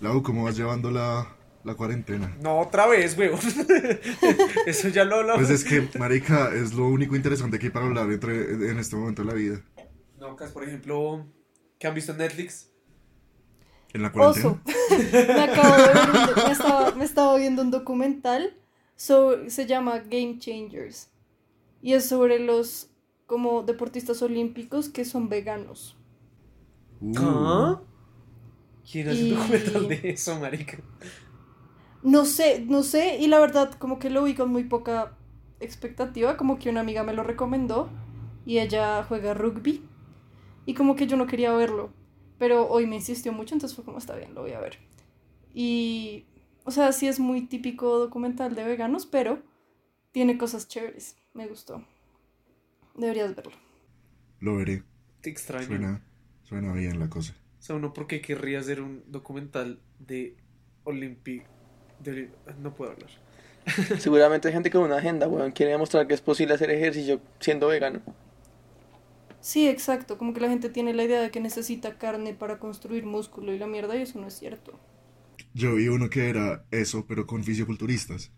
Lau, ¿cómo vas llevando la, la cuarentena? No, otra vez, weón. Eso ya lo hablamos. Pues es que, marica, es lo único interesante que hay para hablar entre, en este momento de la vida. No, Cas, por ejemplo, ¿qué han visto en Netflix? ¿En la cuarentena? Oso. Me acabo de ver me estaba, me estaba viendo un documental sobre, se llama Game Changers y es sobre los como deportistas olímpicos que son veganos. Uh, ¿Ah? ¿Quién hace Y- un documental de eso, marica? No sé, no sé, y la verdad como que lo vi con muy poca expectativa, como que una amiga me lo recomendó y ella juega rugby y como que yo no quería verlo, pero hoy me insistió mucho, entonces fue como está bien, lo voy a ver. Y, o sea, sí es muy típico documental de veganos, pero tiene cosas chéveres, me gustó. Deberías verlo. Lo veré. Te extraño. Suena, suena bien la cosa. O sea, uno, ¿por qué querría hacer un documental de Olympic? De, Oli- no puedo hablar. Seguramente hay gente con una agenda, weón. Quiere demostrar que es posible hacer ejercicio siendo vegano. Sí, exacto, como que la gente tiene la idea de que necesita carne para construir músculo y la mierda y eso no es cierto. Yo vi uno que era eso, pero con fisioculturistas.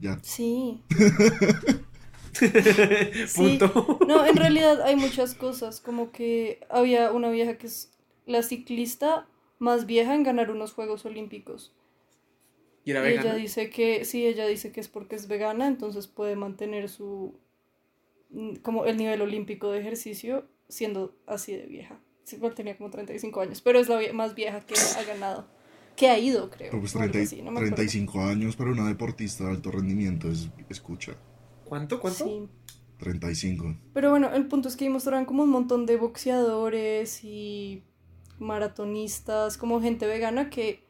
Ya. Sí. Punto. No, en realidad hay muchas cosas, como que había una vieja que es la ciclista más vieja en ganar unos Juegos Olímpicos. ¿Y era Y ella vegana? dice que, sí, ella dice que es porque es vegana, entonces puede mantener su, mm, como el nivel olímpico de ejercicio siendo así de vieja. Sí, igual tenía como 35 años, pero es la vie- más vieja que ha ganado, que ha ido, creo. Pero pues o algo 30 y- así, no me acuerdo. 35 años para una deportista de alto rendimiento es, escucha. ¿Cuánto? ¿Cuánto? Sí. 35. Pero bueno, el punto es que ahí mostraron como un montón de boxeadores y maratonistas, como gente vegana que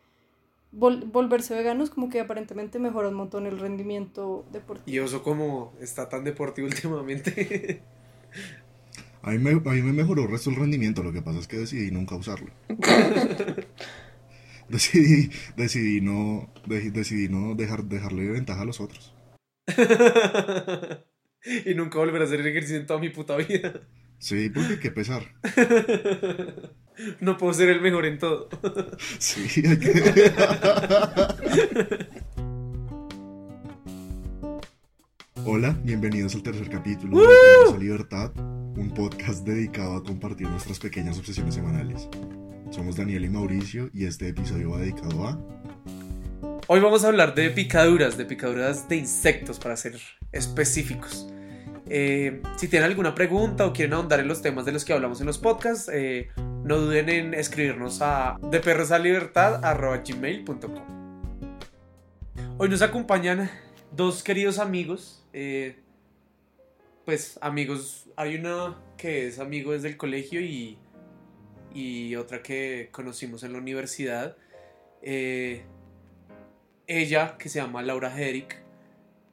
vol- volverse veganos como que aparentemente mejora un montón el rendimiento deportivo. Y Oso como está tan deportivo últimamente. A mí, me, a mí me mejoró el resto el rendimiento, lo que pasa es que decidí nunca usarlo. decidí, decidí no, de- decidí no dejar, dejarle de ventaja a los otros. y nunca volver a hacer ejercicio en toda mi puta vida. Sí, porque qué pesar. No puedo ser el mejor en todo. Sí, hay que... Hola, bienvenidos al tercer capítulo de Libertad, un podcast dedicado a compartir nuestras pequeñas obsesiones semanales. Somos Daniel y Mauricio y este episodio va dedicado a... Hoy vamos a hablar de picaduras, de picaduras de insectos para ser específicos. Eh, si tienen alguna pregunta o quieren ahondar en los temas de los que hablamos en los podcasts, eh, no duden en escribirnos a deperrosalibertad.gmail.com Hoy nos acompañan dos queridos amigos. eh, pues amigos, hay uno que es amigo desde el colegio y, y otra que conocimos en la universidad. Ella, que se llama Laura Herrick,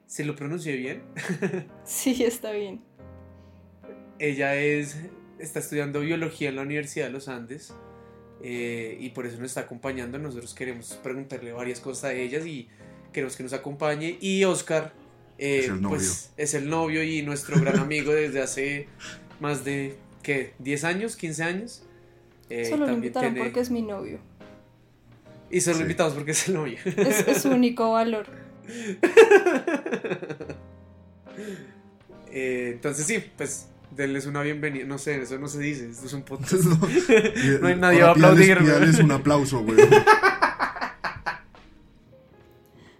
¿se lo pronuncié bien? Sí, está bien. Ella es, está estudiando biología en la Universidad de los Andes eh, y por eso nos está acompañando. Nosotros queremos preguntarle varias cosas a ellas y queremos que nos acompañe. Y Oscar, eh, Es el novio. pues es el novio y nuestro gran amigo desde hace más de, ¿qué? ¿10 años? ¿15 años? Eh, Solo lo invitaron tiene- porque es mi novio. Y solo Sí. lo invitamos porque es el novio. Es, es su único valor. Eh, entonces sí, pues denles una bienvenida. No sé, eso no se dice, esto es un podcast. No, No hay nadie va a aplaudir, pídales- pídales un aplauso, güey.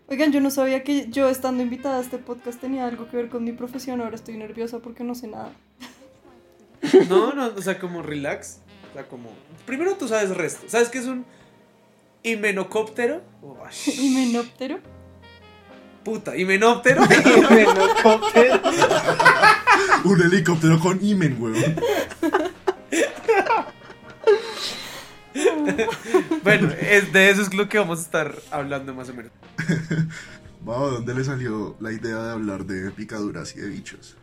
Oigan, yo no sabía que yo estando invitada a este podcast tenía algo que ver con mi profesión. Ahora estoy nerviosa porque no sé nada. No, no, o sea, como relax. O sea, como. Primero tú sabes resto. ¿Sabes qué es un himenocóptero? Himenóptero. puta, himenóptero. Helicóptero. Un helicóptero con imen, güey. bueno, es, de eso es lo que vamos a estar hablando más o menos. Wow, ¿dónde le salió la idea de hablar de picaduras y de bichos?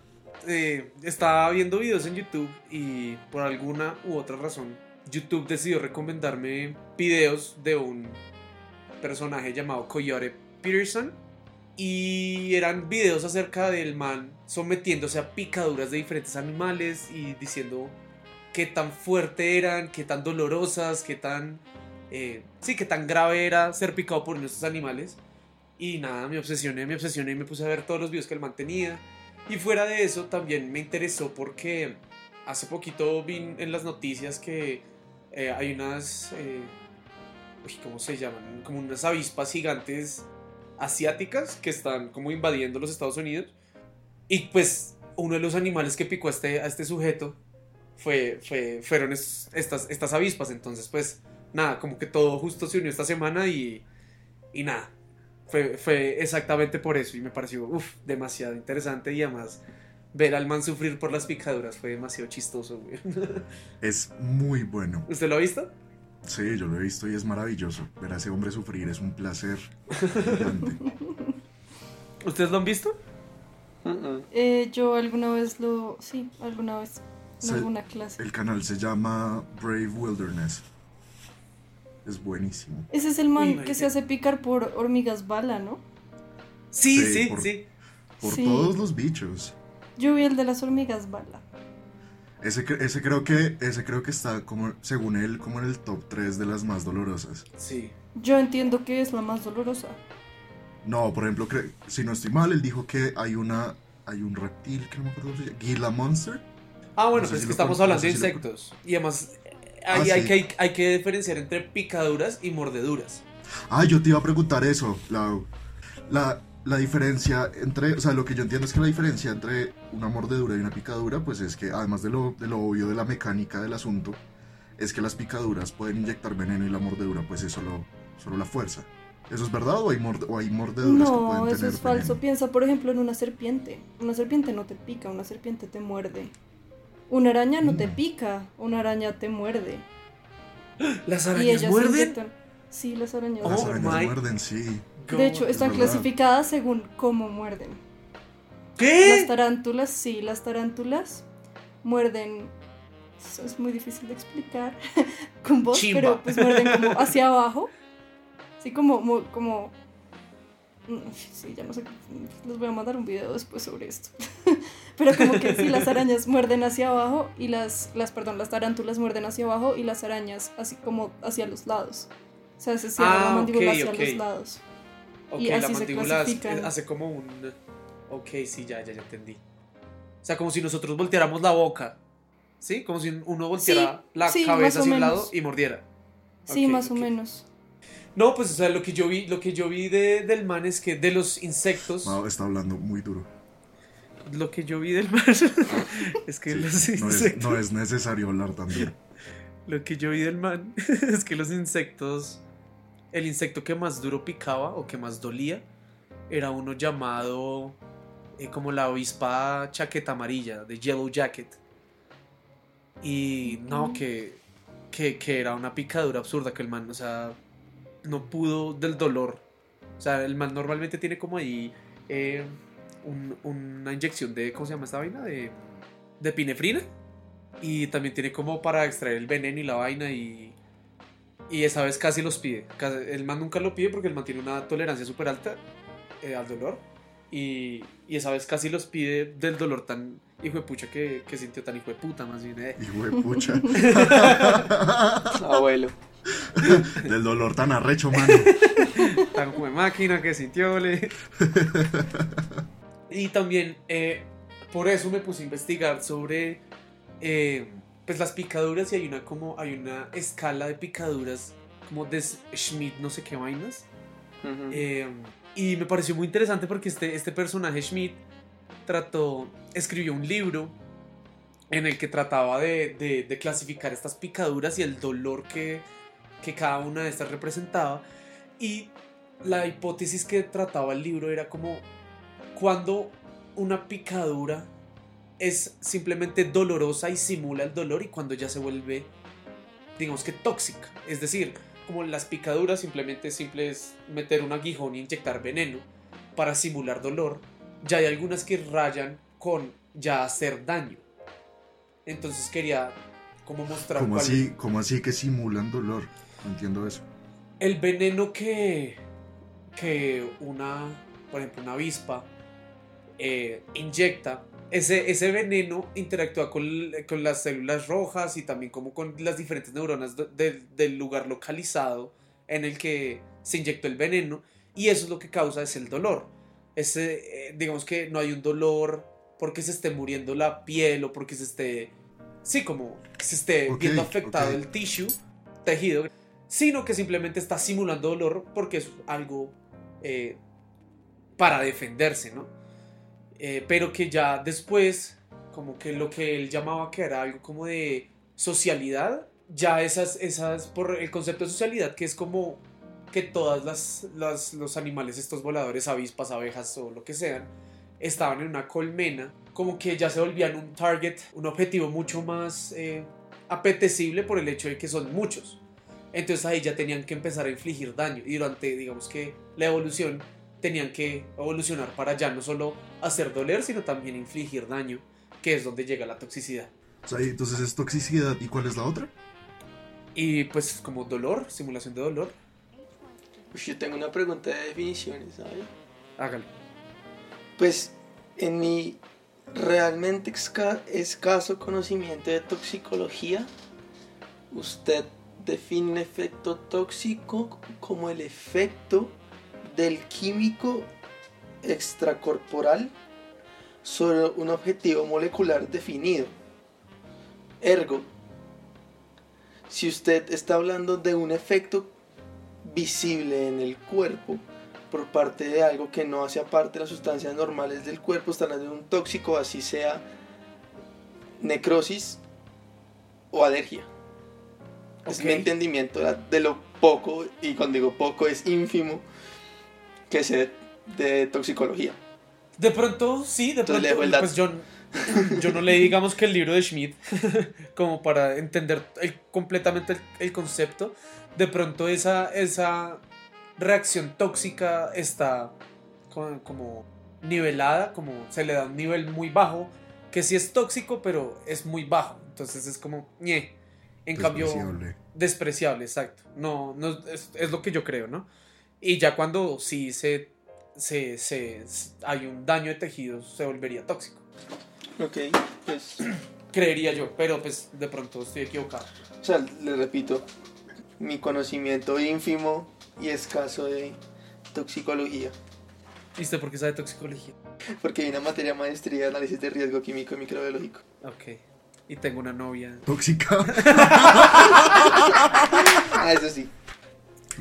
Eh, estaba viendo videos en YouTube y por alguna u otra razón YouTube decidió recomendarme videos de un personaje llamado Coyote Peterson y eran videos acerca del man sometiéndose a picaduras de diferentes animales y diciendo qué tan fuerte eran, qué tan dolorosas, qué tan eh, sí, qué tan grave era ser picado por estos animales. Y nada, me obsesioné, me obsesioné y me puse a ver todos los videos que él mantenía. Y fuera de eso, también me interesó porque hace poquito vi en las noticias que eh, hay unas. Eh, uy, ¿Cómo se llaman? Como unas avispas gigantes asiáticas que están como invadiendo los Estados Unidos. Y pues uno de los animales que picó a este, a este sujeto fue, fue, fueron es- estas, estas avispas. Entonces, pues nada, como que todo justo se unió esta semana y, y nada. Fue, fue exactamente por eso y me pareció uf, demasiado interesante y además ver al man sufrir por las picaduras fue demasiado chistoso, güey. Es muy bueno. ¿Usted lo ha visto? Sí, yo lo he visto y es maravilloso. Ver a ese hombre sufrir es un placer gigante. ¿Ustedes lo han visto? Eh, yo alguna vez lo. Sí, alguna vez. En alguna clase. El canal se llama Brave Wilderness. Es buenísimo. Ese es el man que se hace picar por hormigas bala, ¿no? Sí, Sí, sí, por- sí. Por Sí. todos los bichos. Yo vi el de las hormigas bala. Ese, ese creo que ese creo que está como según él como en el top 3 de las más dolorosas. Sí. Yo entiendo que es la más dolorosa. No, por ejemplo, cre- si no estoy mal, él dijo que hay una hay un reptil que no me acuerdo cómo se llama, Gila Monster. Ah, bueno, No sé pues es que estamos con- hablando no de sé si lo insectos. Y además, Ah, hay, hay, sí. que, hay, hay que diferenciar entre picaduras y mordeduras. Ah, yo te iba a preguntar eso, Lau. La, la diferencia entre, o sea, lo que yo entiendo es que la diferencia entre una mordedura y una picadura, pues es que además de lo, de lo obvio de la mecánica del asunto, es que las picaduras pueden inyectar veneno y la mordedura pues es solo, solo la fuerza. ¿Eso es verdad o hay, morde- o hay mordeduras que No, pueden eso tener es falso. veneno? Piensa, por ejemplo, en una serpiente. Una serpiente no te pica, una serpiente te muerde. Una araña no te Mm. pica, una araña te muerde. ¿Las y arañas muerden? Sí, las arañas. Las Oh arañas my muerden, sí. De hecho, están verdad. clasificadas según cómo muerden. Las ¿Qué? tarántulas, sí, las tarántulas muerden. Eso es muy difícil de explicar con voz, Chimba. pero pues muerden como hacia abajo. Sí, como, mo- como. Mm, Sí, ya no sé. Les voy a mandar un video después sobre esto. pero como que sí, las arañas muerden hacia abajo y las, las, perdón, las tarántulas muerden hacia abajo y las arañas así como hacia los lados. O sea, se cierra Ah, la mandíbula hacia los lados. Ok, y la así mandíbula hace como un... Ok, sí, ya, ya, ya entendí. O sea, como si nosotros volteáramos la boca. ¿Sí? Como si uno volteara la sí, cabeza hacia un lado y mordiera. Sí, más o menos. No, pues, o sea, lo que yo vi, lo que yo vi de, del man es que de los insectos... Está hablando muy duro. Lo que yo vi del man es que Sí, los no, es, insectos... no es necesario hablar tan duro. Lo que yo vi del man es que los insectos, el insecto que más duro picaba o que más dolía era uno llamado eh, como la avispa chaqueta amarilla, de Yellow Jacket. Y no, que, que, que era una picadura absurda que el man, o sea, no pudo del dolor. O sea, el man normalmente tiene como ahí eh, un- una inyección de, ¿cómo se llama esta vaina? De, de epinefrina. Y también tiene como para extraer el veneno y la vaina y... Y esa vez casi los pide. El man nunca lo pide porque el man tiene una tolerancia súper alta eh, al dolor. Y, y esa vez casi los pide del dolor tan hijo de pucha que, que sintió tan hijo de puta más bien. eh. Hijo de pucha. Abuelo. Del dolor tan arrecho, mano. Tan como de máquina que sintió. le- y también eh, por eso me puse a investigar sobre eh, pues las picaduras y hay una como hay una escala de picaduras como de Schmidt no sé qué vainas. Eh, y me pareció muy interesante porque este, este personaje Schmidt trató, escribió un libro en el que trataba de, de- de clasificar estas picaduras y el dolor que, que cada una de estas representaba. Y la hipótesis que trataba el libro era como cuando una picadura es simplemente dolorosa y simula el dolor y cuando ya se vuelve, digamos que tóxica. Es decir, como las picaduras simplemente simple es meter un aguijón y inyectar veneno para simular dolor. Ya hay algunas que rayan con ya hacer daño. Entonces quería como mostrar ¿Cómo cuál- así, ¿Cómo así que simulan dolor? No entiendo eso. el veneno que, que una, por ejemplo, una avispa eh, inyecta ese, ese veneno interactúa con, con las células rojas y también como con las diferentes neuronas de- de- del lugar localizado en el que se inyectó el veneno y eso es lo que causa es el dolor. Ese, eh, digamos que no hay un dolor porque se esté muriendo la piel o porque se esté, sí, como se esté viendo afectado el tissue, tejido, sino que simplemente está simulando dolor porque es algo eh, para defenderse, ¿no? Eh, pero que ya después, como que lo que él llamaba que era algo como de socialidad, ya esas, esas, por el concepto de socialidad, que es como que todas las, las- los animales, estos voladores, avispas, abejas o lo que sean, estaban en una colmena, como que ya se volvían un target, un objetivo mucho más eh, apetecible por el hecho de que son muchos. Entonces ahí ya tenían que empezar a infligir daño y durante, digamos que la evolución, tenían que evolucionar para ya no solo hacer doler, sino también infligir daño, que es donde llega la toxicidad. O sea, entonces es toxicidad. ¿Y cuál es la otra? Y pues como dolor, simulación de dolor, Uy, yo tengo una pregunta de definiciones, ¿sabes? hágalo. Pues en mi realmente escaso conocimiento de toxicología, usted define un efecto tóxico como el efecto del químico extracorporal sobre un objetivo molecular definido. Ergo, si usted está hablando de un efecto visible en el cuerpo, por parte de algo que no hace parte de las sustancias normales del cuerpo, están hablando de un tóxico, así sea necrosis o alergia. Es mi entendimiento de lo poco, y cuando digo poco es ínfimo, que sé de toxicología. De pronto, sí, de Entonces le dejo pronto, el pues yo, yo no leí, digamos que el libro de Schmidt, como para entender el- completamente el, el concepto. De pronto esa, esa reacción tóxica está co- como nivelada, como se le da un nivel muy bajo, que sí es tóxico, pero es muy bajo. Entonces es como, ñe. En cambio, Despreciable. despreciable, exacto. No, no es, es lo que yo creo, ¿no? Y ya cuando sí se, se, se- hay un daño de tejidos, se volvería tóxico. Ok, pues, Creería yo, pero pues de pronto estoy equivocado. o sea, le repito, mi conocimiento ínfimo y escaso de toxicología. ¿Y usted por qué sabe toxicología? Porque hay una materia maestría de análisis de riesgo químico y microbiológico. Ok. Y tengo una novia. Tóxica. Ah, eso sí.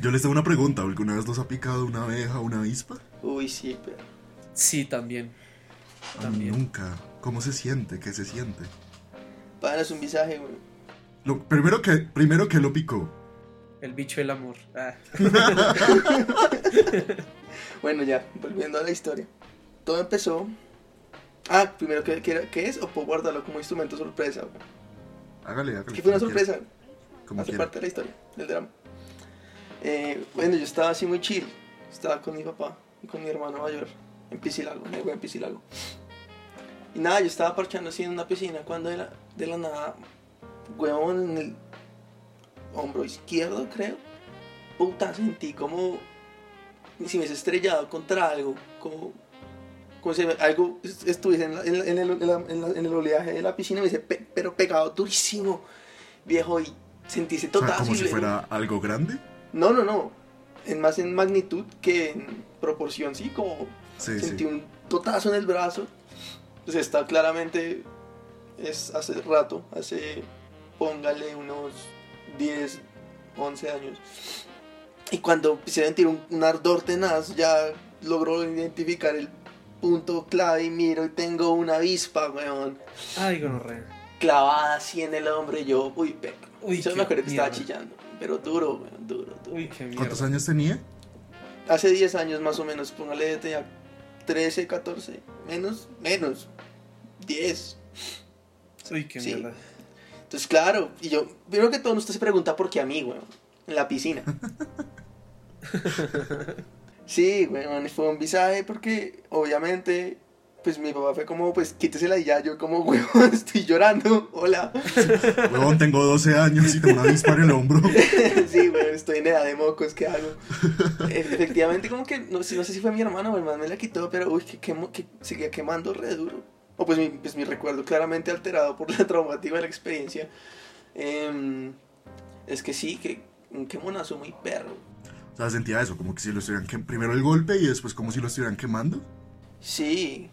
Yo les tengo una pregunta. ¿Alguna vez los ha picado una abeja o una avispa? Uy, sí, pero. Sí, también. A mí También. nunca. ¿Cómo se siente? ¿Qué se siente? Para es un visaje, güey. Lo, primero que primero que lo picó. El bicho del amor. Ah. Bueno, ya, volviendo a la historia. Todo empezó. Ah, primero, ¿qué, qué, qué es? ¿O puedo guardarlo como instrumento sorpresa? güey? Hágale, hágale. Que fue una sorpresa. Como hace quiera. parte de la historia, del drama. Eh, bueno, yo estaba así muy chill. Estaba con mi papá y con mi hermano mayor en Piscilago, en Piscilago. Y nada, yo estaba parchando así en una piscina cuando de la, de la nada, huevón, en el hombro izquierdo, creo. Puta, sentí como si me hubiese estrellado contra algo, como, como si algo est- estuviese en, la- en el, en el oleaje de la piscina, me pe- pero pegado durísimo, viejo, y sentí ese O sea, total. como si fuera algo grande. No, no, no. En más en magnitud que en proporción, sí, como Sí, sentí sí. un totazo en el brazo. Pues está claramente, es hace rato, hace, póngale unos 10, 11 años. Y cuando a sentir un, un ardor tenaz, ya logró identificar el punto clave y miro y tengo una avispa, weón, Ay, gonorrea. clavada así en el hombro y yo, uy, perro. Uy, Yo me acuerdo que estaba chillando, pero duro, weón, duro, duro. Uy, qué ¿Cuántos mierda. años tenía? Hace 10 años más o menos, póngale tenía 13, 14, menos, menos, 10. Uy, qué Sí. mierda. Entonces, claro, y yo, primero que todo, usted se pregunta por qué a mí, weón, en la piscina. Sí, weón, fue un visaje porque, obviamente, pues mi papá fue como, pues quítesela y ya, yo como, weón, estoy llorando, hola. Huevón, tengo 12 años y tengo una avispa en el hombro. sí, weón, estoy en edad de mocos, ¿qué hago? Efectivamente, como que, no, sé- no sé si fue mi hermano o el man me la quitó, pero, uy, que, quemo- que seguía quemando re duro. o pues mi, pues mi recuerdo claramente alterado por la traumática de la experiencia, em, es que sí, que un quemonazo muy perro. O sea, sentía eso, como que si lo estuvieran que primero el golpe y después como si lo estuvieran quemando. Sí,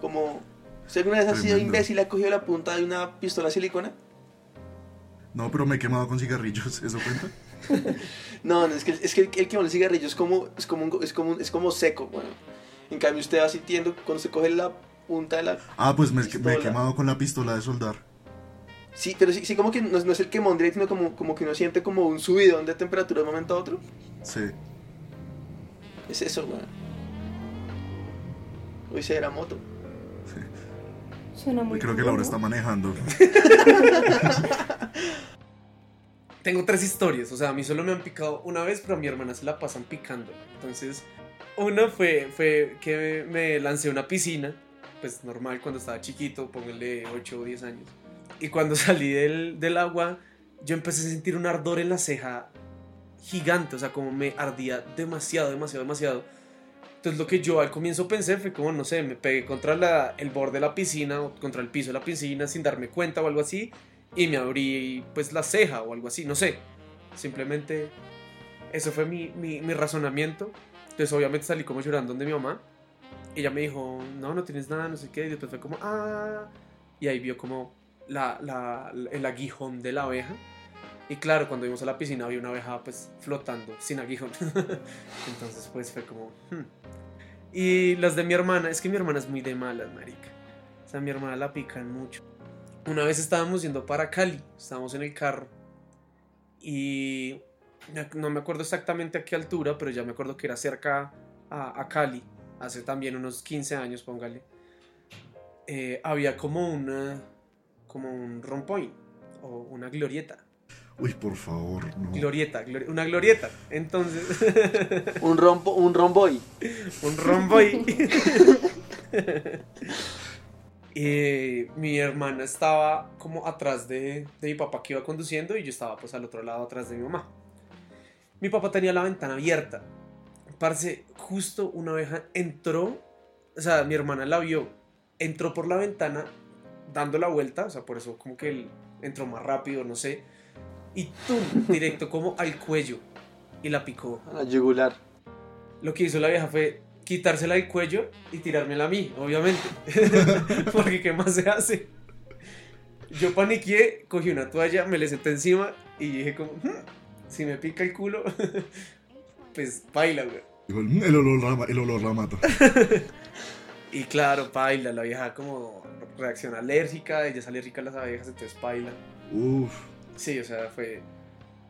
como... ¿Usted alguna vez ha sido imbécil y ha cogido la punta de una pistola silicona? No, pero me he quemado con cigarrillos, ¿eso cuenta? No, no, es que, es que el, el quemón de cigarrillo es como, es como, un- es como, un- es como seco, bueno. En cambio usted va sintiendo cuando se coge la punta de la... Ah, pues me, me he quemado con la pistola de soldar. Sí, pero sí, sí como que no, es- no es el quemón directo, sino como, como que uno siente como un subidón de temperatura de un momento a otro. Sí. Es eso, weón. Uy, se era moto. Suena muy Y creo que Laura ¿no? está manejando. Tengo tres historias, o sea, a mí solo me han picado una vez, pero a mi hermana se la pasan picando. Entonces, una fue, fue que me lancé a una piscina, pues normal cuando estaba chiquito, pónganle 8 o 10 años. Y cuando salí del, del agua, yo empecé a sentir un ardor en la ceja gigante, o sea, como me ardía demasiado, demasiado, demasiado. Entonces lo que yo al comienzo pensé fue como, no sé, me pegué contra la, el borde de la piscina o contra el piso de la piscina sin darme cuenta o algo así y me abrí pues la ceja o algo así, no sé. Simplemente eso fue mi, mi, mi razonamiento. Entonces obviamente salí como llorando donde mi mamá. Ella me dijo, no, no tienes nada, no sé qué. Y después fue como, ah. Y ahí vio como la, la, el aguijón de la abeja. Y claro, cuando vimos a la piscina había una abeja pues flotando sin aguijón. Entonces pues fue como... hmm. Y las de mi hermana, es que mi hermana es muy de malas, marica. O sea, mi hermana la pican mucho. Una vez estábamos yendo para Cali, estábamos en el carro y no me acuerdo exactamente a qué altura, pero ya me acuerdo que era cerca a, a Cali, hace también unos 15 años, póngale. Eh, había como una, como un rompoint o una glorieta. Uy, por favor, no. Glorieta, glori- una glorieta. Entonces, Un rombo, un romboy. un romboy. Y mi hermana estaba como atrás de, de mi papá que iba conduciendo y yo estaba pues al otro lado atrás de mi mamá. Mi papá tenía la ventana abierta. Parce, justo una abeja entró, o sea, mi hermana la vio, entró por la ventana dando la vuelta, o sea, por eso como que él entró más rápido, no sé, y tum, directo como al cuello y la picó. A la yugular. Lo que hizo la vieja fue quitársela del cuello y tirármela a mí, obviamente. Porque ¿qué más se hace? Yo paniqué, cogí una toalla, me le senté encima y dije como, "Hmm, si me pica el culo, pues baila, güey. Dijo, "Mm, el olor el olor la mata. Y claro, baila, la vieja como reacción alérgica, ella es alérgica a las abejas, entonces baila. Uf. Sí, o sea, fue.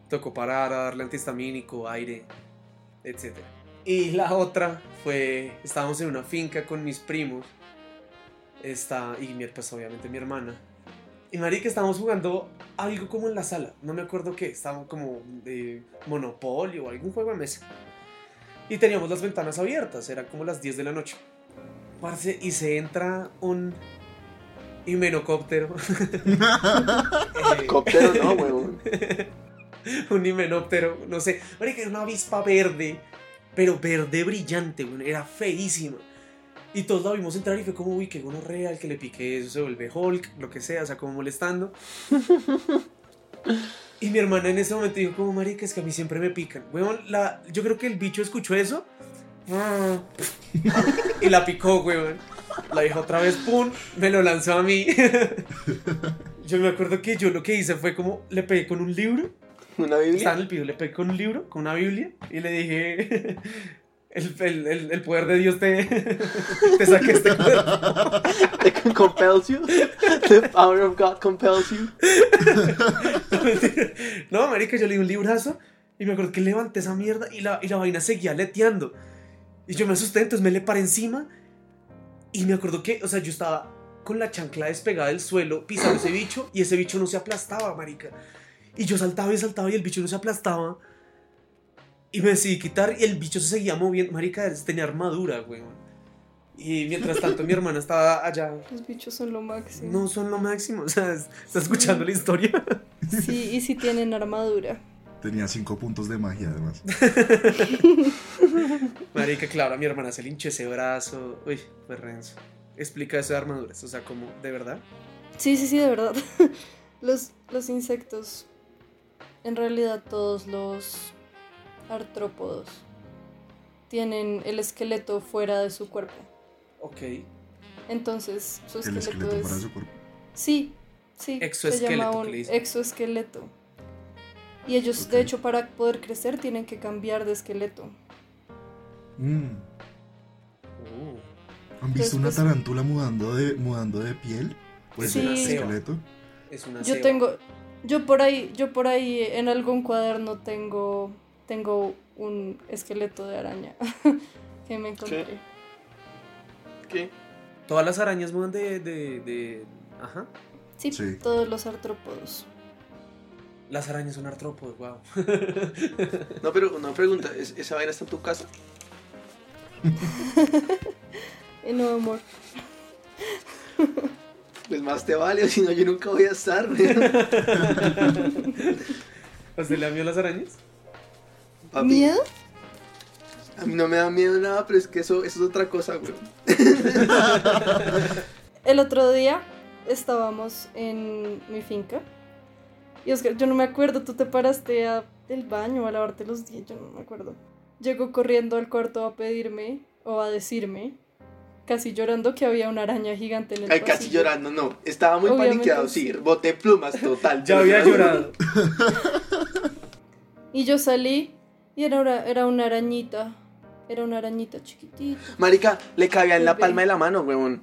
Tocó parar a darle antihistamínico, aire, etc. Y la otra fue. Estábamos en una finca con mis primos. Está, y mi, pues obviamente mi hermana. Y marica, estábamos jugando algo como en la sala. No me acuerdo qué. Estábamos como de Monopolio o algún juego de mesa. Y teníamos las ventanas abiertas. Era como las 10 de la noche. Parce, y se entra un himenocóptero. Eh, Cóptero, no, huevón. un himenóptero, no sé, marica, era una avispa verde, pero verde brillante, güey, era feísima. Y todos la vimos entrar y fue como, uy, qué gonorrea, el que le pique eso se vuelve Hulk, lo que sea, o sea, como molestando. Y mi hermana en ese momento dijo, como, marica, es que a mí siempre me pican. Weón, la, yo creo que el bicho escuchó eso. Y la picó, weón. La dijo otra vez, pum, me lo lanzó a mí. Yo me acuerdo que yo lo que hice fue como, le pegué con un libro Una estaba Biblia. en el piso, le pegué con un libro, con una Biblia, y le dije, el, el- el- el poder de Dios te, te saque este cuerpo. It compels you. The power of God compels you. no, marica, yo le di un librazo, y me acuerdo que levanté esa mierda, y la, y la vaina seguía leteando. Y yo me asusté, entonces me le paré encima, y me acuerdo que, o sea, yo estaba con la chancla despegada del suelo, pisando ese bicho, y ese bicho no se aplastaba, marica. Y yo saltaba y saltaba y el bicho no se aplastaba. Y me decidí quitar y el bicho se seguía moviendo. Marica, tenía armadura, weón. Y mientras tanto mi hermana estaba allá. Los bichos son lo máximo. No son lo máximo, o sea, está escuchando la historia. Sí, y si tienen armadura. Tenía cinco puntos de magia, además. Marica, claro, a mi hermana se le hinchó ese brazo. Uy, fue renzo. explica eso de armaduras. O sea, como, ¿de verdad? Sí, sí, sí, de verdad. los, los insectos, en realidad todos los artrópodos tienen el esqueleto fuera de su cuerpo. Ok. Entonces, su El esqueleto, esqueleto es... para su cuerpo. Sí, sí. se Exoesqueleto, llama que un exoesqueleto. Y ellos, de hecho, para poder crecer tienen que cambiar de esqueleto. Mm. Oh. ¿Han visto Entonces, una pues- tarántula mudando de, mudando de piel? Pues Sí. el Sí. esqueleto. Es una Yo tengo, yo por ahí, yo por ahí en algún cuaderno tengo, tengo un esqueleto de araña que me encontré. ¿Qué? Todas las arañas mudan de, de, de- Ajá. Sí, Sí. todos los artrópodos. Las arañas son artrópodos, wow. No, pero una pregunta, ¿es- ¿esa vaina está en tu casa? Y no, amor. Pues más te vale, o si no yo nunca voy a estar. ¿A usted le da miedo las arañas? Papi, ¿Miedo? A mí no me da miedo nada, pero es que eso, eso es otra cosa, güey. El otro día estábamos en mi finca. Y Oscar, yo no me acuerdo, tú te paraste a del baño a lavarte los dientes, yo no me acuerdo. Llegó corriendo al cuarto a pedirme o a decirme, casi llorando, que había una araña gigante en el Ay, casi llorando, no. Estaba muy Obviamente paniqueado, sí. Boté plumas, total. Ya había llorado. Y yo salí y era una, era una arañita. Era una arañita chiquitita. Marica, le cabía en la palma de la mano, weón.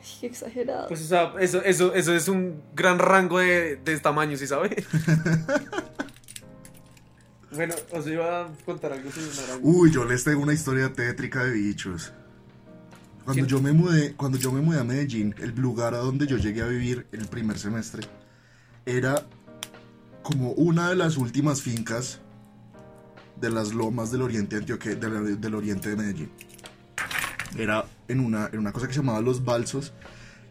Ay, qué exagerado. Pues o sea, eso, eso, eso es un gran rango de, de tamaño, ¿sí sabe? bueno, os iba a contar algo araña. Uy, yo les tengo una historia tétrica de bichos. Cuando yo me mudé, cuando yo me mudé a Medellín, el lugar a donde yo llegué a vivir el primer semestre era como una de las últimas fincas de las lomas del oriente antioque, de la- del oriente de Medellín. Era en una, en una cosa que se llamaba Los Balsos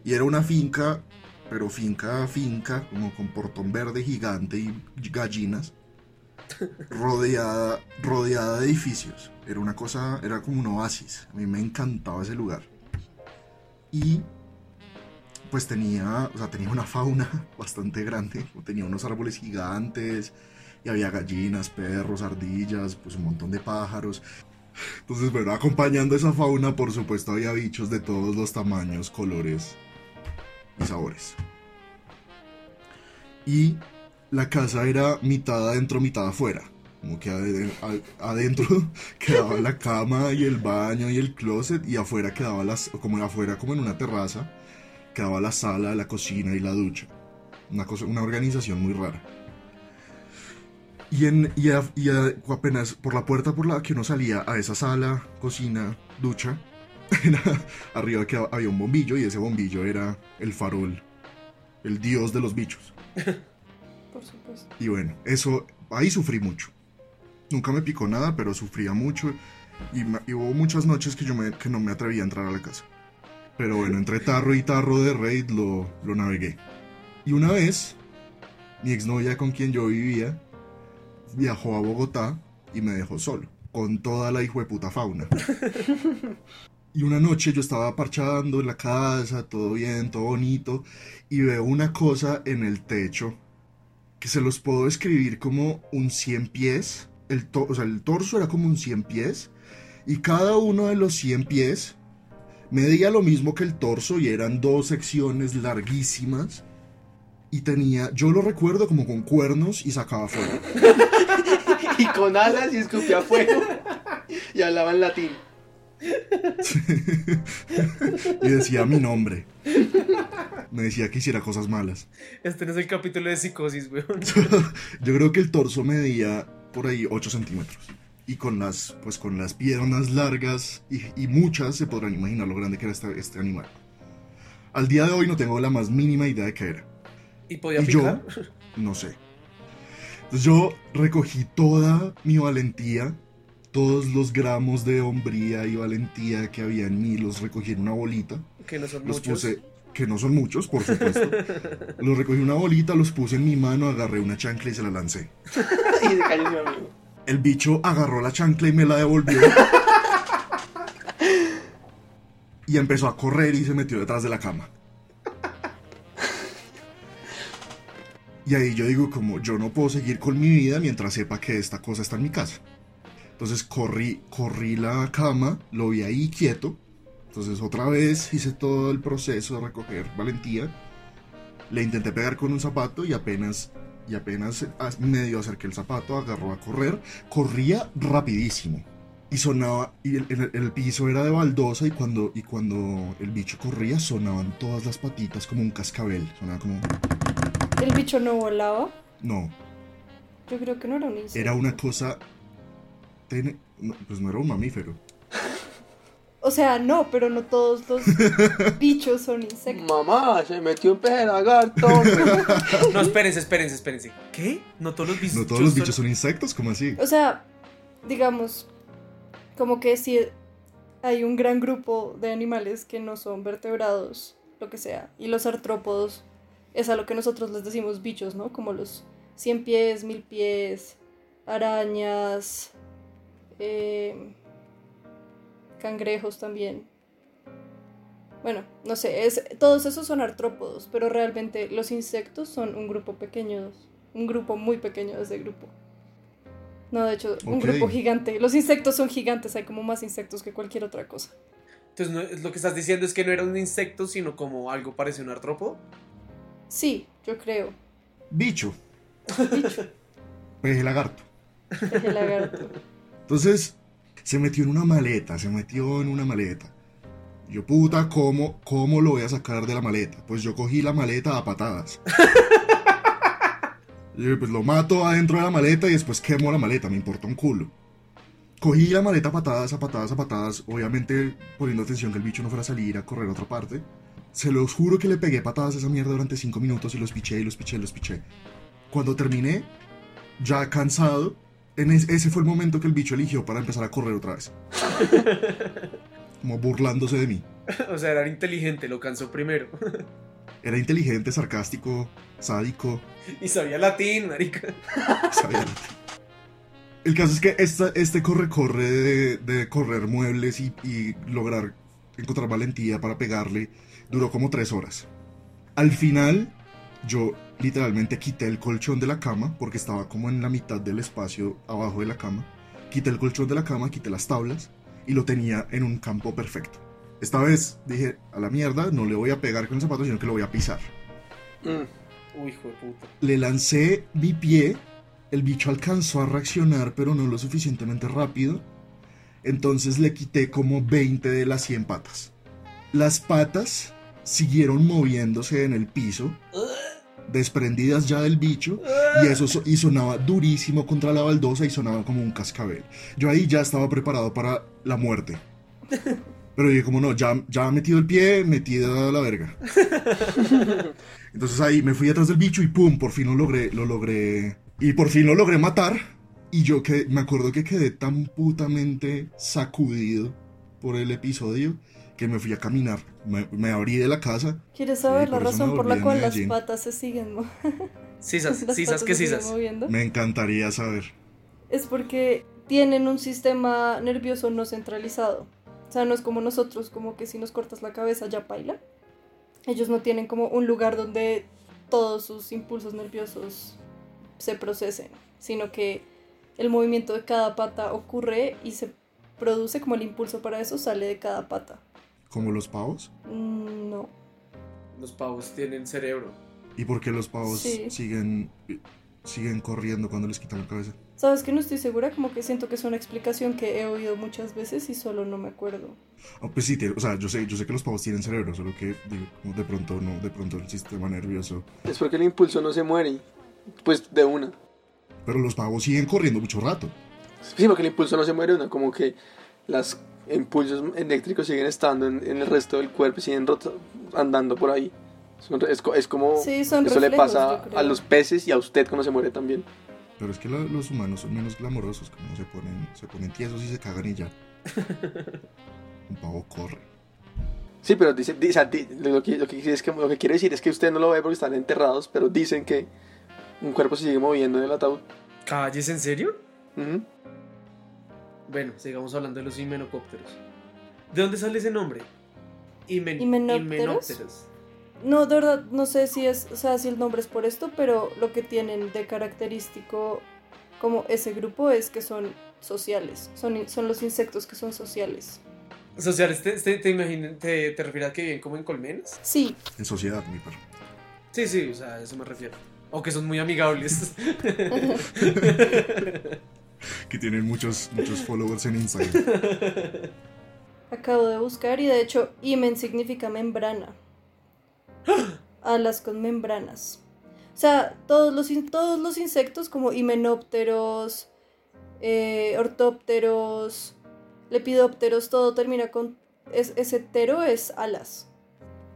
y era una finca, pero finca finca, como con portón verde gigante y gallinas rodeada, rodeada de edificios. Era una cosa, era como un oasis. A mí me encantaba ese lugar. Y pues tenía, o sea, tenía una fauna bastante grande. Tenía unos árboles gigantes y había gallinas, perros, ardillas, pues un montón de pájaros. Entonces, bueno, acompañando esa fauna, por supuesto, había bichos de todos los tamaños, colores y sabores. Y la casa era mitad adentro, mitad afuera. Como que adentro quedaba la cama y el baño y el closet y afuera quedaba las, como afuera como en una terraza, quedaba la sala, la cocina y la ducha. Una organización muy rara. Y, en, y, apenas por la puerta por la que uno salía a esa sala, cocina, ducha, era- arriba que había un bombillo y ese bombillo era el farol, el dios de los bichos. Supuesto. Y bueno, eso, ahí sufrí mucho. Nunca me picó nada, pero sufría mucho. Y, me- y hubo muchas noches que yo me- que no me atrevía a entrar a la casa. Pero bueno, entre tarro y tarro de raid lo, lo navegué. Y una vez, mi exnovia con quien yo vivía viajó a Bogotá y me dejó solo, con toda la hijueputa fauna. Y una noche yo estaba parchando en la casa, todo bien, todo bonito, y veo una cosa en el techo que se los puedo describir como un 100 pies. El, to- o sea, el torso era como un 100 pies. Y cada uno de los 100 pies medía lo mismo que el torso y eran dos secciones larguísimas. Y tenía, yo lo recuerdo como con cuernos y sacaba fuego. Y con alas y escupía fuego. Y hablaba en latín. y decía mi nombre. Me decía que hiciera cosas malas. Este no es el capítulo de psicosis, weón. Yo creo que el torso medía por ahí 8 centímetros. Y con las, pues con las piernas largas y, y muchas se podrán imaginar lo grande que era este, este animal. Al día de hoy no tengo la más mínima idea de qué era. ¿Y podía ¿Y yo? picar? No sé. Entonces yo recogí toda mi valentía, todos los gramos de hombría y valentía que había en mí, los recogí en una bolita. Que no son Los muchos. puse, que no son muchos, por supuesto. los recogí en una bolita, los puse en mi mano, agarré una chancla y se la lancé. Y se cayó mi amigo. El bicho agarró la chancla y me la devolvió. y empezó a correr y se metió detrás de la cama. Y ahí yo digo como yo no puedo seguir con mi vida mientras sepa que esta cosa está en mi casa. Entonces corrí, corrí la cama, lo vi ahí quieto. Entonces otra vez hice todo el proceso de recoger valentía. Le intenté pegar con un zapato y apenas, y apenas medio acerqué el zapato, agarró a correr. Corría rapidísimo. Y sonaba, y el, el- el piso era de baldosa y cuando, y cuando el bicho corría sonaban todas las patitas como un cascabel. Sonaba como... El bicho no volaba. No, Yo creo que no era un insecto. era una cosa... no, pues no era un mamífero. O sea, no, pero no todos los bichos son insectos. Mamá, se metió un peje lagarto. No, espérense, espérense, espérense. ¿Qué? No todos los bichos. No todos los bichos son insectos, ¿cómo así? O sea, digamos, como que si hay un gran grupo de animales que no son vertebrados, lo que sea, y los artrópodos es a lo que nosotros les decimos bichos, ¿no? Como los cien pies, mil pies, arañas, eh, cangrejos también. Bueno, no sé, es, todos esos son artrópodos, pero realmente los insectos son un grupo pequeño, un grupo muy pequeño de ese grupo. No, de hecho, un grupo gigante. Los insectos son gigantes, hay como más insectos que cualquier otra cosa. Entonces, no- lo que estás diciendo es que no era un insecto, sino como algo parecido a un artrópodo. Sí, yo creo. Bicho. Bicho, Peje lagarto. el lagarto. Entonces, se metió en una maleta, se metió en una maleta. Yo, puta, ¿cómo, ¿cómo lo voy a sacar de la maleta? Pues yo cogí la maleta a patadas. Yo, pues lo mato adentro de la maleta y después quemo la maleta, me importa un culo. Cogí la maleta a patadas, a patadas, a patadas, obviamente poniendo atención que el bicho no fuera a salir a correr a otra parte. Se los juro que le pegué patadas a esa mierda durante 5 minutos y los piché y los piché y los piché. Cuando terminé, ya cansado, en es- ese fue el momento que el bicho eligió para empezar a correr otra vez. Como burlándose de mí. o sea, era inteligente, lo cansó primero. Era inteligente, sarcástico, sádico. y sabía latín, marica. sabía. El caso es que esta- este corre-corre de, de correr muebles y, y lograr encontrar valentía para pegarle duró como tres horas. Al final, yo literalmente quité el colchón de la cama porque estaba como en la mitad del espacio abajo de la cama. Quité el colchón de la cama, quité las tablas y lo tenía en un campo perfecto. Esta vez dije, a la mierda, no le voy a pegar con el zapato, sino que lo voy a pisar. Mm. Uy, hijo de puta. Le lancé mi pie, el bicho alcanzó a reaccionar, pero no lo suficientemente rápido. Entonces le quité como 20 de las 100 patas. Las patas siguieron moviéndose en el piso, desprendidas ya del bicho, y eso so- y sonaba durísimo contra la baldosa y sonaba como un cascabel. Yo ahí ya estaba preparado para la muerte. Pero dije, como no, ya, ya metido el pie, metida la verga. Entonces ahí me fui atrás del bicho y pum, por fin lo logré, lo logré. Y por fin lo logré matar. Y yo que me acuerdo que quedé tan putamente sacudido por el episodio que me fui a caminar. Me, me abrí de la casa. ¿Quieres saber la razón por la cual las patas se siguen mo- Sisas, sisas, moviendo? Me encantaría saber. Es porque tienen un sistema nervioso no centralizado. O sea, no es como nosotros, como que si nos cortas la cabeza ya paila. Ellos no tienen como un lugar donde todos sus impulsos nerviosos se procesen, sino que el movimiento de cada pata ocurre y se produce como el impulso para eso sale de cada pata. Como los pavos. Mm, No. Los pavos tienen cerebro. ¿Y por qué los pavos Sí. siguen, siguen corriendo cuando les quitan la cabeza? ¿Sabes que no estoy segura? Como que siento que es una explicación que he oído muchas veces y solo no me acuerdo. Ah, pues sí, o sea, yo sé, yo sé que los pavos tienen cerebro, solo que como de pronto no, de pronto el sistema nervioso. Es porque el impulso no se muere. Pues de una. Pero los pavos siguen corriendo mucho rato. Sí, porque el impulso no se muere de una. Como que los impulsos eléctricos siguen estando en, en el resto del cuerpo y siguen andando por ahí. Son Es, es como Sí, son eso le reflejos, pasa yo creo. a los peces y a usted cuando se muere también. Pero es que la- los humanos son menos glamorosos, como se ponen, se ponen tiesos y se cagan y ya. Un pavo corre. Sí, pero dice, di- o sea, di- lo, que, lo, que, es que, lo que quiere decir es que usted no lo ve porque están enterrados, pero dicen que un cuerpo se sigue moviendo en el ataúd. ¿Calles en serio? Ujú. Bueno, sigamos hablando de los himenocópteros. ¿De dónde sale ese nombre? Himen- Himenópteros. himenópteros. No, de verdad, no sé si es, o sea, si el nombre es por esto, pero lo que tienen de característico como ese grupo es que son sociales. Son, in- son los insectos que son sociales. Sociales, ¿te, te, te, imaginas- te, te refieres a que viven como en colmenas? Sí, En sociedad, mi perro. Sí, sí, o sea, a eso me refiero. O que son muy amigables. Que tienen muchos, muchos followers en Instagram. acabo de buscar y de hecho, himen significa membrana. Alas con membranas. O sea, todos los, todos los insectos como himenópteros, eh, ortópteros, lepidópteros, todo termina con... Es, ese tero es alas.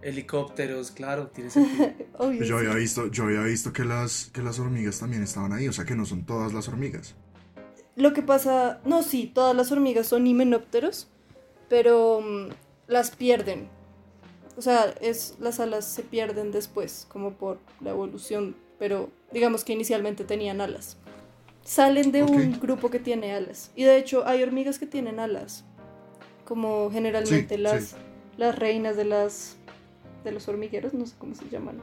Helicópteros, claro, tiene sentido. Yo había visto, yo había visto que las, que las hormigas también estaban ahí, o sea que no son todas las hormigas. Lo que pasa, no, sí, todas las hormigas son himenópteros, pero mm, las pierden. O sea, es, las alas se pierden después, como por la evolución, pero digamos que inicialmente tenían alas. Salen de un grupo que tiene alas. Y de hecho hay hormigas que tienen alas, como generalmente Sí, las, sí. las reinas de las de los hormigueros, no sé cómo se llaman,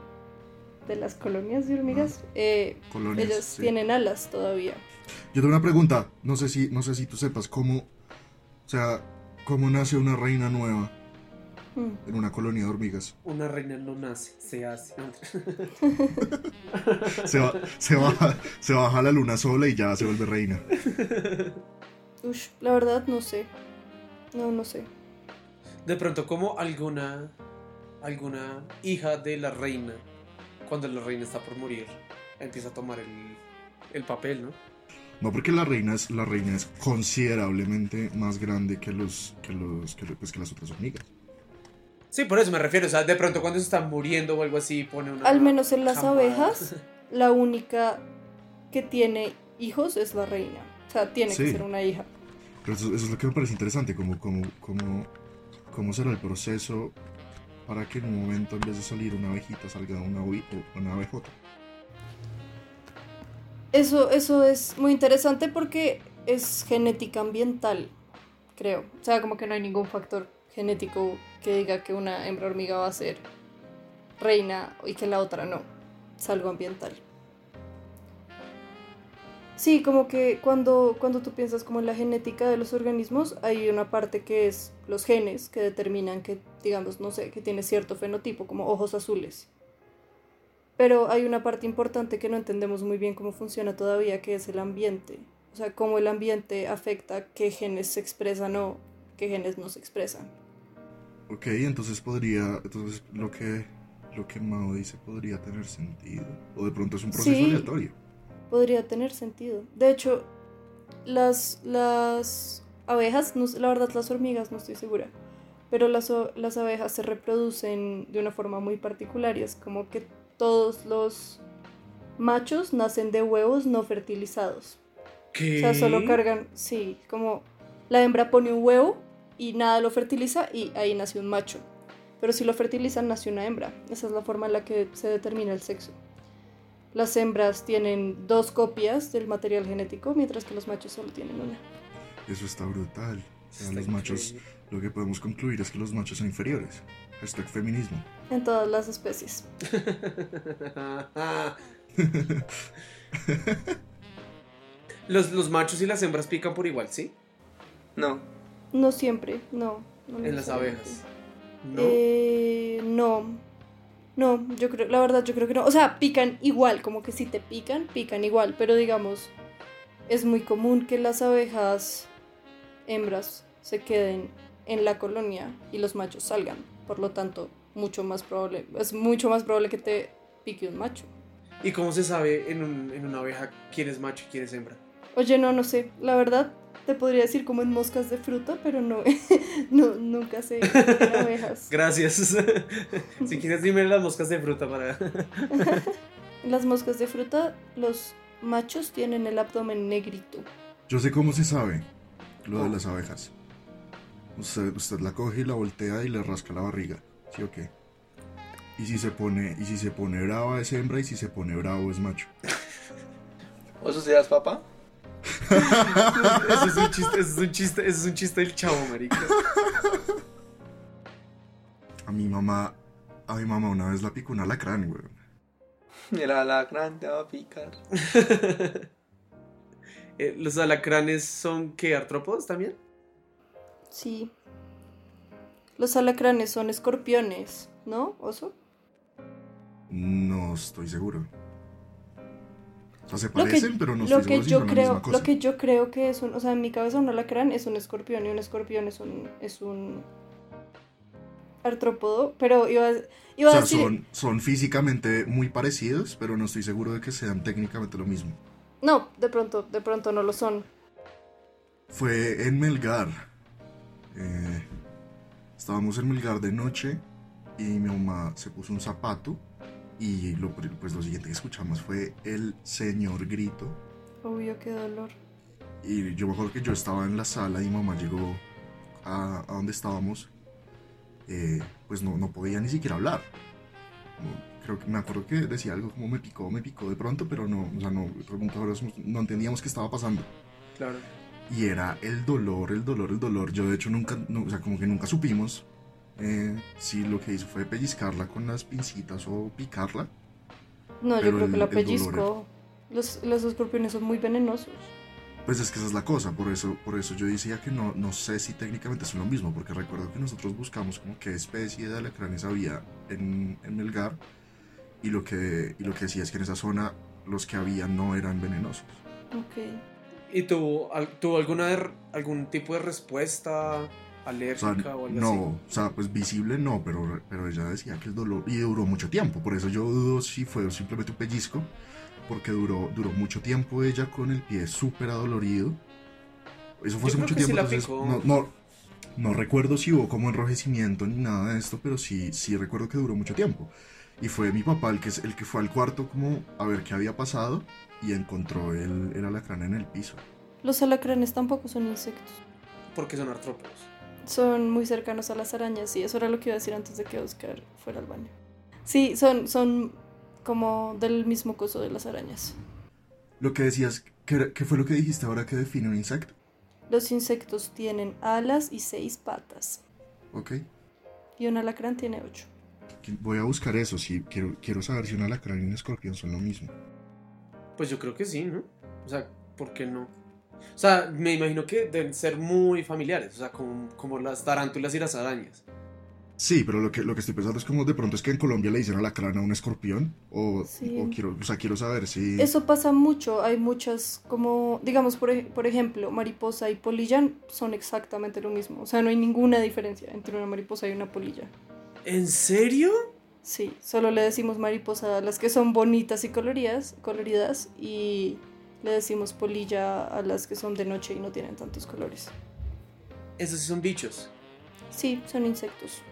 de las colonias de hormigas. eh, Colonias. ellas sí. tienen alas todavía. Yo tengo una pregunta, no sé si, no sé si tú sepas cómo, o sea, cómo nace una reina nueva Mm. en una colonia de hormigas. Una reina no nace, se hace. Se, va- se baja, se baja la luna sola y ya se vuelve reina. Ush, la verdad no sé. No, no sé. De pronto, como alguna, alguna hija de la reina, cuando la reina está por morir, empieza a tomar el, el papel, ¿no? No porque la reina es, la reina es considerablemente más grande que los, que los, que, pues, que las otras hormigas. Sí, por eso me refiero. O sea, de pronto cuando se están muriendo o algo así, pone una. Al menos en las abejas, la única que tiene hijos es la reina. O sea, tiene que Sí. ser una hija. Pero eso, eso es lo que me parece interesante, como, como, como, cómo será el proceso para que en un momento en vez de salir una abejita salga una, una abejota. Eso, eso es muy interesante porque es genética ambiental, creo. O sea, como que no hay ningún factor genético que diga que una hembra hormiga va a ser reina y que la otra no. Es algo ambiental. Sí, como que cuando, cuando tú piensas como en la genética de los organismos, hay una parte que es los genes que determinan que, digamos, no sé, que tiene cierto fenotipo, como ojos azules. Pero hay una parte importante que no entendemos muy bien cómo funciona todavía, que es el ambiente. O sea, cómo el ambiente afecta qué genes se expresan o qué genes no se expresan. Ok, entonces podría, entonces lo que, lo que Mao dice podría tener sentido. O de pronto es un proceso Sí. aleatorio. Podría tener sentido. De hecho, las, las abejas, no la verdad las hormigas no estoy segura, pero las, las abejas se reproducen de una forma muy particular y es como que todos los machos nacen de huevos no fertilizados. ¿Qué? O sea, solo cargan, sí, como la hembra pone un huevo y nada lo fertiliza y ahí nace un macho. Pero si lo fertilizan, nace una hembra. Esa es la forma en la que se determina el sexo. Las hembras tienen dos copias del material genético, mientras que los machos solo tienen una. Eso está brutal. O sea, Está los machos, lo que podemos concluir es que los machos son inferiores. Hashtag feminismo. En todas las especies. los, los machos y las hembras pican por igual, ¿sí? No. No siempre, no. no En las abejas. ¿No? Eh, no. No, yo creo, la verdad yo creo que no. O sea, pican igual, como que si te pican, pican igual, pero digamos, es muy común que las abejas hembras se queden en la colonia y los machos salgan. Por lo tanto, mucho más probable, es mucho más probable que te pique un macho. ¿Y cómo se sabe en, un- en una abeja quién es macho y quién es hembra? Oye, no, no sé, la verdad te podría decir como en moscas de fruta, pero no, no nunca sé en abejas. Gracias. si quieres, dime las moscas de fruta para. Las moscas de fruta, los machos tienen el abdomen negrito. Yo sé cómo se sabe lo de ¿Cómo? las abejas. Usted, usted la coge y la voltea y le rasca la barriga. ¿Sí o qué? Y si se pone, y si se pone brava es hembra y si se pone bravo es macho. ¿O eso seas papá? Eso es un chiste, es un chiste, es un chiste del chavo, marica. A mi mamá, a mi mamá una vez la picó un alacrán, weón. El alacrán te va a picar. Eh, ¿Los alacranes son qué? ¿Artrópodos también? Sí. Los alacranes son escorpiones, ¿no, oso? No estoy seguro. O sea, se Lo que, parecen, pero no lo que yo son la creo, misma cosa. lo que yo creo que es un, o sea, en mi cabeza un alacrán es un escorpión y un escorpión es un es un artrópodo, pero iba, a- iba O a sea, decir son, son físicamente muy parecidos, pero no estoy seguro de que sean técnicamente lo mismo. no, de pronto, de pronto no lo son. Fue en Melgar. Eh, estábamos en Melgar de noche y mi mamá se puso un zapato y lo, pues lo siguiente que escuchamos fue el señor grito. Obvio, qué dolor. Y yo me acuerdo que yo estaba en la sala y mi mamá llegó a, a donde estábamos. eh, pues no, no podía ni siquiera hablar. No, creo que me acuerdo que decía algo como me picó, me picó de pronto, pero no, o sea, no, no entendíamos qué estaba pasando. Claro. Y era el dolor, el dolor, el dolor. Yo de hecho nunca, no, o sea, como que nunca supimos eh, si lo que hizo fue pellizcarla con las pincitas o picarla. No, yo creo el- que la pellizco. Los, los escorpiones son muy venenosos. Pues es que esa es la cosa, por eso, por eso yo decía que no, no sé si técnicamente son lo mismo, porque recuerdo que nosotros buscamos como qué especie de alacranes había en, en Melgar, y lo, que, y lo que decía es que en esa zona los que había no eran venenosos. Ok. ¿Y tuvo, al- tuvo alguna algún tipo de respuesta O alérgica sea, o algo no, así? o sea, pues visible no, pero, pero ella decía que el dolor, y duró mucho tiempo, por eso yo dudo si fue simplemente un pellizco, porque duró, duró mucho tiempo ella con el pie súper adolorido. Eso fue Yo hace mucho que sí tiempo, la entonces picó. no, no, no recuerdo si hubo como enrojecimiento ni nada de esto, pero sí, sí recuerdo que duró mucho tiempo. Y fue mi papá el que, el que fue al cuarto como a ver qué había pasado y encontró el, el alacrán en el piso. Los alacranes tampoco son insectos. Porque son artrópodos. Son muy cercanos a las arañas, sí, eso era lo que iba a decir antes de que Oscar fuera al baño. Sí, son, son como del mismo coso de las arañas. Lo que decías, ¿qué, qué fue lo que dijiste ahora que define un insecto? Los insectos tienen alas y seis patas. ¿Ok? Y un alacrán tiene ocho. Voy a buscar eso, sí, quiero, quiero saber si un alacrán y un escorpión son lo mismo. Pues yo creo que sí, ¿no? O sea, ¿por qué no? O sea, me imagino que deben ser muy familiares, o sea, como, como las tarántulas y las arañas. Sí, pero lo que, lo que estoy pensando es como de pronto es que en Colombia le dicen alacrán a un escorpión, o, Sí. o quiero, o sea, quiero saber si... Eso pasa mucho, hay muchas como, digamos, por, ej- por ejemplo, mariposa y polilla son exactamente lo mismo. O sea, no hay ninguna diferencia entre una mariposa y una polilla. ¿En serio? Sí, solo le decimos mariposa a las que son bonitas y coloridas, coloridas y le decimos polilla a las que son de noche y no tienen tantos colores. Esos sí son bichos. Sí, son insectos.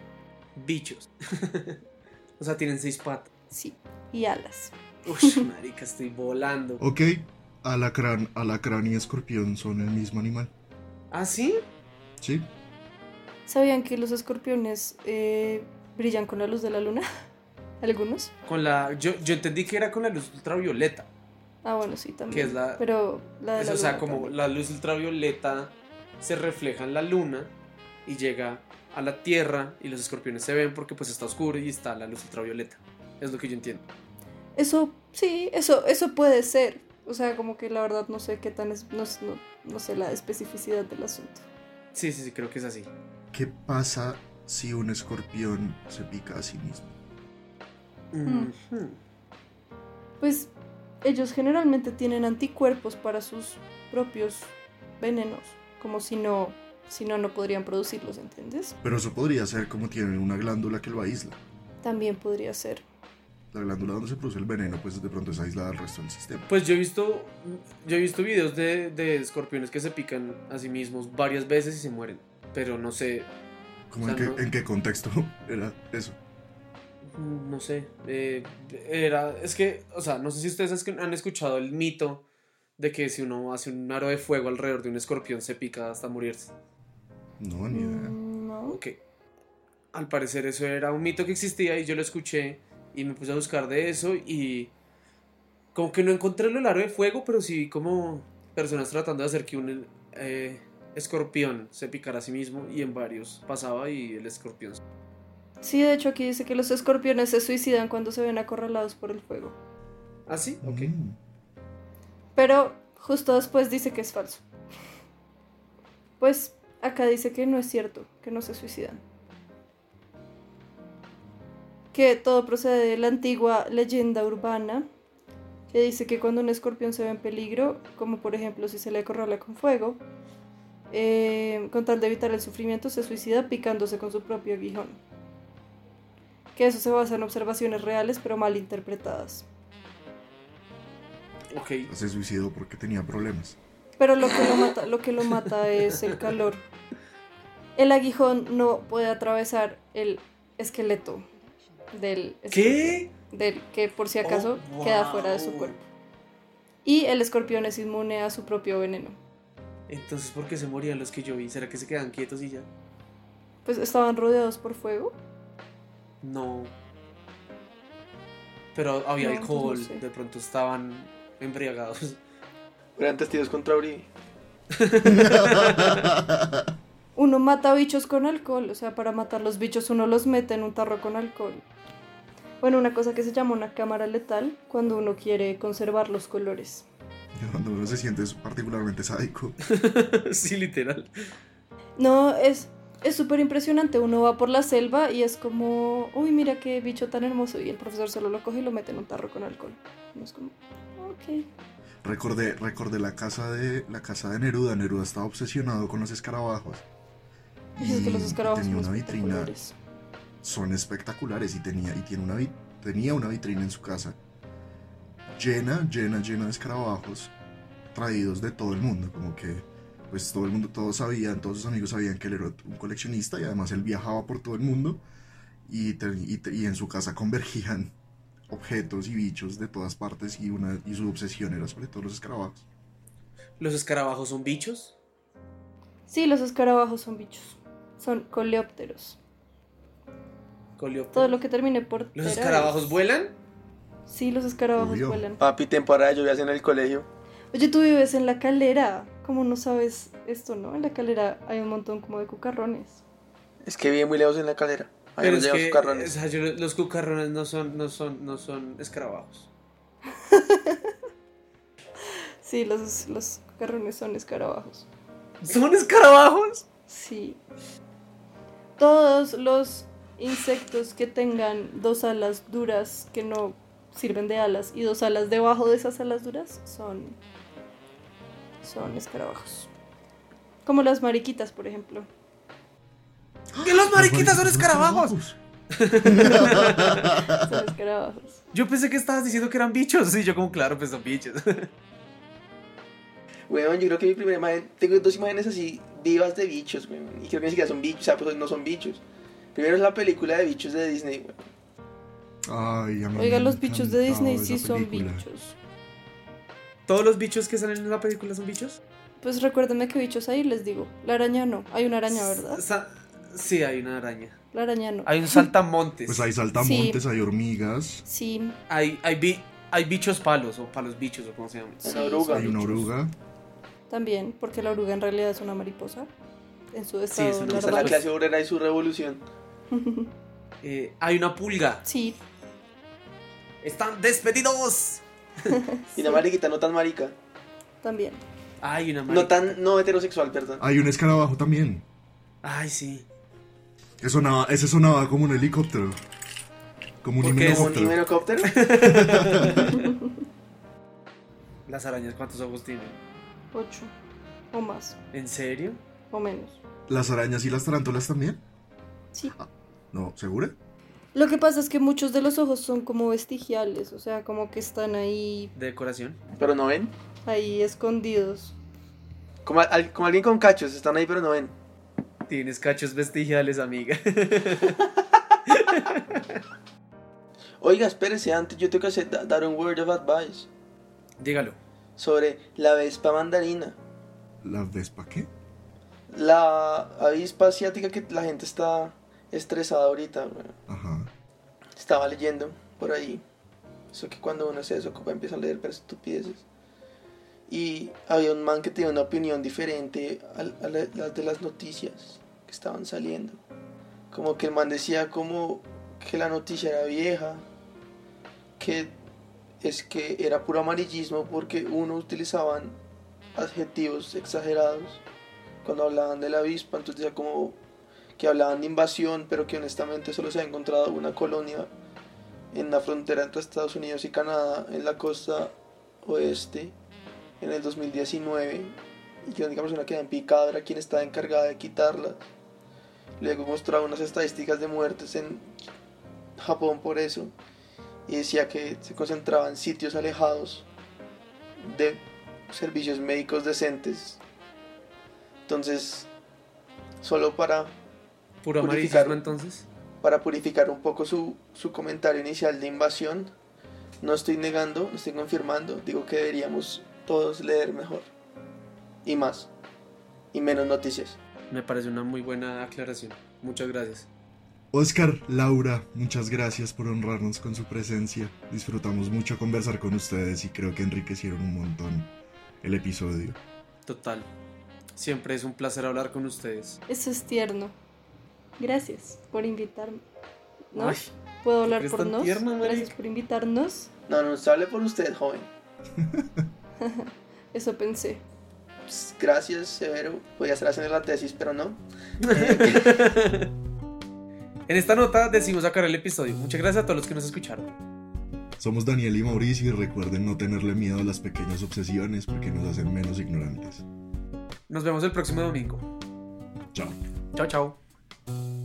Bichos. o sea, tienen seis patas. Sí, y alas. Uy, marica, estoy volando. Ok, alacrán, alacrán y escorpión son el mismo animal, ¿Ah, sí? ¿sí? ¿Sabían que los escorpiones eh, brillan con la luz de la luna? Algunos. Con la. Yo, yo entendí que era con la luz ultravioleta. Ah, bueno, sí, también. Que es la- Pero la de Es, la o sea, como también. la luz ultravioleta se refleja en la luna y llega a la Tierra y los escorpiones se ven porque pues está oscuro y está la luz ultravioleta. Es lo que yo entiendo. Eso, sí, eso, eso puede ser. O sea, como que la verdad no sé qué tan es, no, no- no sé la especificidad del asunto. Sí, sí, sí, creo que es así. ¿Qué pasa si un escorpión se pica a sí mismo? Mm. Ujú. Pues ellos generalmente tienen anticuerpos para sus propios venenos, como si no, si no, no podrían producirlos, ¿entiendes? Pero eso podría ser como tienen una glándula que lo aísla. También podría ser. La glándula donde se produce el veneno, pues de pronto es aislada del resto del sistema. Pues yo he visto, yo he visto videos de, de escorpiones que se pican a sí mismos varias veces y se mueren. Pero no sé, ¿Cómo o en, sea, qué, no- en qué contexto era eso? No sé. eh, era, es que, o sea, no sé si ustedes es- han escuchado el mito de que si uno hace un aro de fuego alrededor de un escorpión se pica hasta morirse. No, ni idea. Mm, No. Ok. Al parecer eso era un mito que existía y yo lo escuché y me puse a buscar de eso y como que no encontré el aro de fuego, pero sí vi como personas tratando de hacer que un eh, escorpión se picara a sí mismo y en varios pasaba y el escorpión. Sí, de hecho aquí dice que los escorpiones se suicidan cuando se ven acorralados por el fuego. ¿Ah, sí? Ok. Mm. Pero justo después dice que es falso. Pues acá dice que no es cierto, que no se suicidan. Que todo procede de la antigua leyenda urbana, que dice que cuando un escorpión se ve en peligro, como por ejemplo si se le acorrala con fuego, eh, con tal de evitar el sufrimiento, se suicida picándose con su propio aguijón. Que eso se basa en observaciones reales pero mal interpretadas. Ok. Se suicidó porque tenía problemas. Pero lo que lo mata, lo que lo mata es el calor. El aguijón no puede atravesar el esqueleto del ¿Qué? del que por si acaso Oh, queda fuera de su wow. cuerpo. Y el escorpión es inmune a su propio veneno. Entonces, ¿por qué se morían los que yo vi? ¿Será que se quedan quietos y ya? Pues estaban rodeados por fuego. No. Pero había No, entonces no alcohol, sé. de pronto estaban embriagados. Eran testigos contra Uribe. Uno mata bichos con alcohol, o sea, para matar los bichos uno los mete en un tarro con alcohol. Bueno, una cosa que se llama una cámara letal cuando uno quiere conservar los colores. Cuando uno se siente particularmente sádico. sí, literal. No, es es súper impresionante. Uno va por la selva y es como, uy, mira qué bicho tan hermoso. Y el profesor solo lo coge y lo mete en un tarro con alcohol. Y es como, ok. Recordé, recordé la casa de la casa de Neruda. Neruda estaba obsesionado con los escarabajos. Y es que los escarabajos tenía son una vitrina. espectaculares. Son espectaculares y tenía y tiene una tenía una vitrina en su casa llena, llena, llena de escarabajos traídos de todo el mundo, como que pues todo el mundo, todos sabían, todos sus amigos sabían que él era un coleccionista y además él viajaba por todo el mundo y, y en su casa convergían objetos y bichos de todas partes y, una, y su obsesión era sobre todo los escarabajos. ¿Los escarabajos son bichos? Sí, los escarabajos son bichos. Son coleópteros. Coleópteros. Todo lo que termine por. ¿Los escarabajos es- vuelan? Sí, los escarabajos Obvio. vuelan. Papi, temporada de lluvias en el colegio. Oye, tú vives en la calera. ¿Cómo no sabes esto, no? En la calera hay un montón como de cucarrones. Es que vive muy lejos en la calera. Ahí Pero nos es llevan que sus carrones. o sea, yo- los cucarrones no son, no son, no son escarabajos. Sí, los, los cucarrones son escarabajos. ¿Son escarabajos? Sí. Todos los insectos que tengan dos alas duras que no sirven de alas y dos alas debajo de esas alas duras son son escarabajos. Como las mariquitas, por ejemplo. ¿Que los mariquitas son escarabajos? Son escarabajos. Yo pensé que estabas diciendo que eran bichos. Sí, yo como claro, pues son bichos. Weón, yo creo que mi primera imagen. Tengo dos imágenes así vivas de bichos, weón. Y creo que ni siquiera son bichos, o sea, pues no son bichos. Primero es la película de bichos de Disney, weón. Ay, Oiga, me los bichos de Disney sí son película. bichos. ¿Todos los bichos que salen en la película son bichos? Pues recuérdenme que bichos hay, les digo. La araña no. Hay una araña, ¿verdad? Sa- sí, hay una araña. La araña no. Hay un saltamontes. Pues hay saltamontes, hay hormigas, Sí. Hay, hay, bi- hay bichos palos o palos bichos o como se llama. sí, Una oruga. hay una oruga. También, porque la oruga en realidad es una mariposa. En su estado es una- Esa es la larval. clase obrera y su revolución. Eh, hay una pulga. Sí, ¡Están despedidos! Y una mariquita no tan marica. también. Hay una No marica. tan no heterosexual, perdón. Hay un escarabajo también. Ay, sí. Que sonaba, ese sonaba como un helicóptero. Como un ¿Por qué es ¿Como un himenocóptero? Las arañas, ¿cuántos ojos tienen? Ocho. O más. ¿En serio? O menos. Las arañas y las tarántulas también. Sí. No, ¿segura? Lo que pasa es que muchos de los ojos son como vestigiales. O sea, como que están ahí, ¿De decoración? Pero no ven. ahí escondidos. Como, al- como alguien con cachos, están ahí pero no ven. Tienes cachos vestigiales, amiga. Oiga, espérese, antes yo tengo que hacer- da- dar un word of advice Dígalo. sobre la vespa mandarina. ¿La vespa qué? La avispa asiática que la gente está estresada ahorita. weón. Ajá. Estaba leyendo por ahí. Eso que cuando uno se desocupa empieza a leer pero estupideces. Y había un man que tenía una opinión diferente a, a la- las de las noticias que estaban saliendo. como que el man decía como que la noticia era vieja, que es que era puro amarillismo porque uno utilizaban adjetivos exagerados cuando hablaban de la avispa, entonces decía como que hablaban de invasión, pero que honestamente solo se ha encontrado una colonia en la frontera entre Estados Unidos y Canadá, en la costa oeste, en el 2019, y que la única persona que había picado era quien estaba encargada de quitarla. Luego mostraba unas estadísticas de muertes en Japón por eso, y decía que se concentraba en sitios alejados de servicios médicos decentes. Entonces, solo para Puro amarillismo entonces. Para purificar un poco su, su comentario inicial de invasión. No estoy negando, no estoy confirmando, digo que deberíamos todos leer mejor. Y más. Y menos noticias. Me parece una muy buena aclaración. Muchas gracias. Oscar, Laura, muchas gracias por honrarnos con su presencia. Disfrutamos mucho conversar con ustedes y creo que enriquecieron un montón el episodio. Total. Siempre es un placer hablar con ustedes. Eso es tierno. Gracias por invitarme. ¿No? Ay, ¿Puedo hablar por nos? tierno. Gracias por invitarnos. No, no, se hable por usted, joven. Eso pensé. Pues, gracias, Severo. Podía estar haciendo la tesis, pero no. En esta nota decidimos sacar el episodio. Muchas gracias a todos los que nos escucharon. Somos Daniel y Mauricio y recuerden no tenerle miedo a las pequeñas obsesiones porque nos hacen menos ignorantes. Nos vemos el próximo domingo. Chao. Chao, chao. thank you